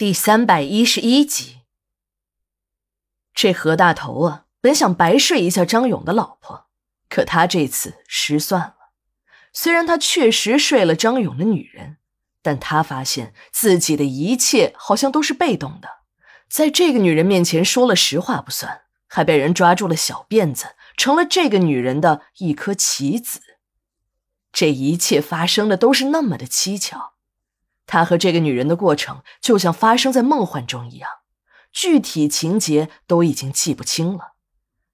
第三百一十一集，这何大头啊，本想白睡一下张勇的老婆，可他这次失算了。虽然他确实睡了张勇的女人，但他发现自己的一切好像都是被动的，在这个女人面前说了实话不算，还被人抓住了小辫子，成了这个女人的一颗棋子。这一切发生的都是那么的蹊跷。他和这个女人的过程就像发生在梦幻中一样，具体情节都已经记不清了。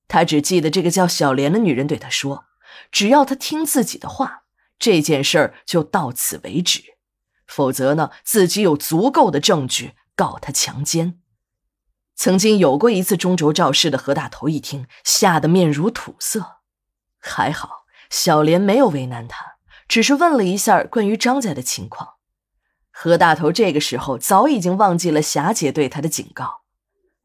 他只记得这个叫小莲的女人对他说：“只要他听自己的话，这件事儿就到此为止；否则呢，自己有足够的证据告他强奸。”曾经有过一次中轴肇事的何大头一听，吓得面如土色。还好小莲没有为难他，只是问了一下关于张家的情况。何大头这个时候早已经忘记了霞姐对他的警告，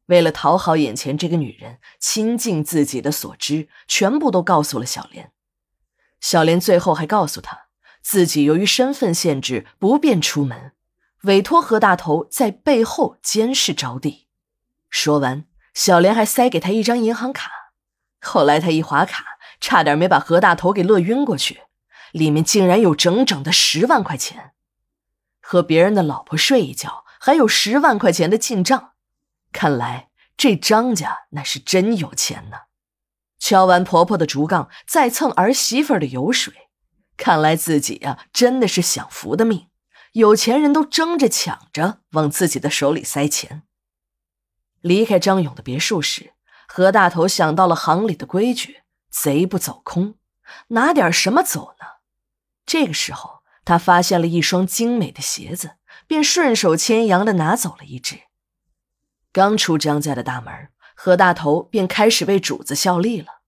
为了讨好眼前这个女人，倾尽自己的所知，全部都告诉了小莲。小莲最后还告诉他，自己由于身份限制不便出门，委托何大头在背后监视招娣。说完，小莲还塞给他一张银行卡。后来他一划卡，差点没把何大头给乐晕过去，里面竟然有整整的十万块钱。和别人的老婆睡一觉，还有十万块钱的进账，看来这张家那是真有钱呢。敲完婆婆的竹杠，再蹭儿媳妇的油水，看来自己呀真的是享福的命。有钱人都争着抢着往自己的手里塞钱。离开张勇的别墅时，何大头想到了行里的规矩：贼不走空，拿点什么走呢？这个时候。他发现了一双精美的鞋子，便顺手牵羊的拿走了一只。刚出张家的大门，何大头便开始为主子效力了。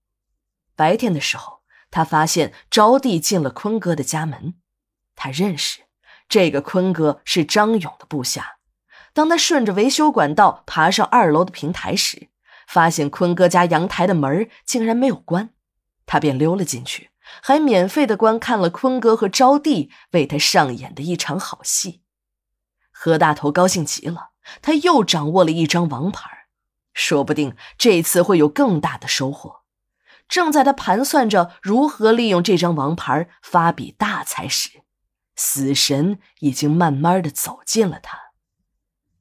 白天的时候，他发现招娣进了坤哥的家门，他认识这个坤哥是张勇的部下。当他顺着维修管道爬上二楼的平台时，发现坤哥家阳台的门竟然没有关，他便溜了进去。还免费的观看了坤哥和招娣为他上演的一场好戏，何大头高兴极了，他又掌握了一张王牌，说不定这次会有更大的收获。正在他盘算着如何利用这张王牌发笔大财时，死神已经慢慢的走近了他。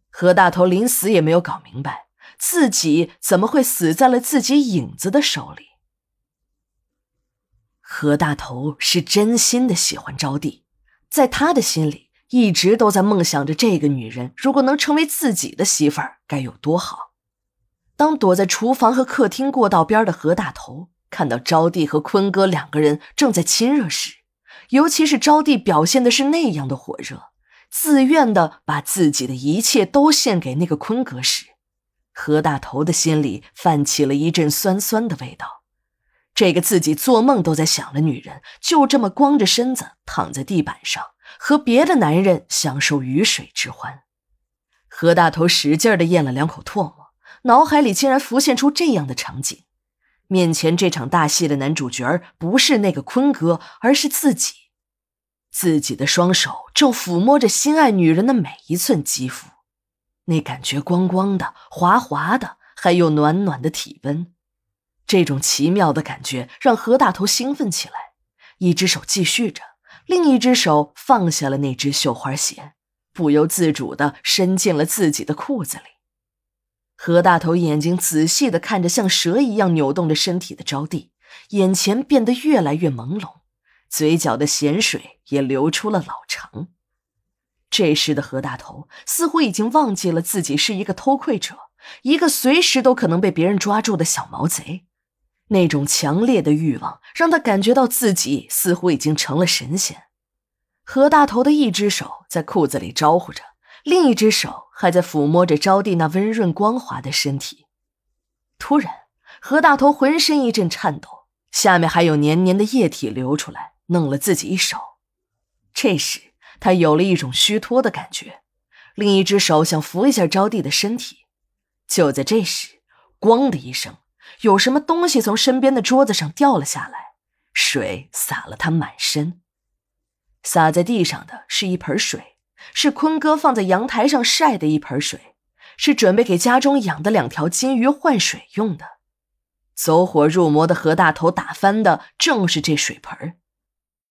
何大头临死也没有搞明白，自己怎么会死在了自己影子的手里。何大头是真心的喜欢招娣，在他的心里一直都在梦想着这个女人如果能成为自己的媳妇儿该有多好。当躲在厨房和客厅过道边的何大头看到招娣和坤哥两个人正在亲热时，尤其是招娣表现的是那样的火热，自愿的把自己的一切都献给那个坤哥时，何大头的心里泛起了一阵酸酸的味道。这个自己做梦都在想的女人，就这么光着身子躺在地板上，和别的男人享受鱼水之欢。何大头使劲的咽了两口唾沫，脑海里竟然浮现出这样的场景：面前这场大戏的男主角不是那个坤哥，而是自己。自己的双手正抚摸着心爱女人的每一寸肌肤，那感觉光光的、滑滑的，还有暖暖的体温。这种奇妙的感觉让何大头兴奋起来，一只手继续着，另一只手放下了那只绣花鞋，不由自主地伸进了自己的裤子里。何大头眼睛仔细地看着像蛇一样扭动着身体的招娣，眼前变得越来越朦胧，嘴角的咸水也流出了老长。这时的何大头似乎已经忘记了自己是一个偷窥者，一个随时都可能被别人抓住的小毛贼。那种强烈的欲望让他感觉到自己似乎已经成了神仙。何大头的一只手在裤子里招呼着，另一只手还在抚摸着招娣那温润光滑的身体。突然，何大头浑身一阵颤抖，下面还有黏黏的液体流出来，弄了自己一手。这时，他有了一种虚脱的感觉，另一只手想扶一下招娣的身体。就在这时，咣的一声。有什么东西从身边的桌子上掉了下来，水洒了他满身。洒在地上的是一盆水，是坤哥放在阳台上晒的一盆水，是准备给家中养的两条金鱼换水用的。走火入魔的何大头打翻的正是这水盆。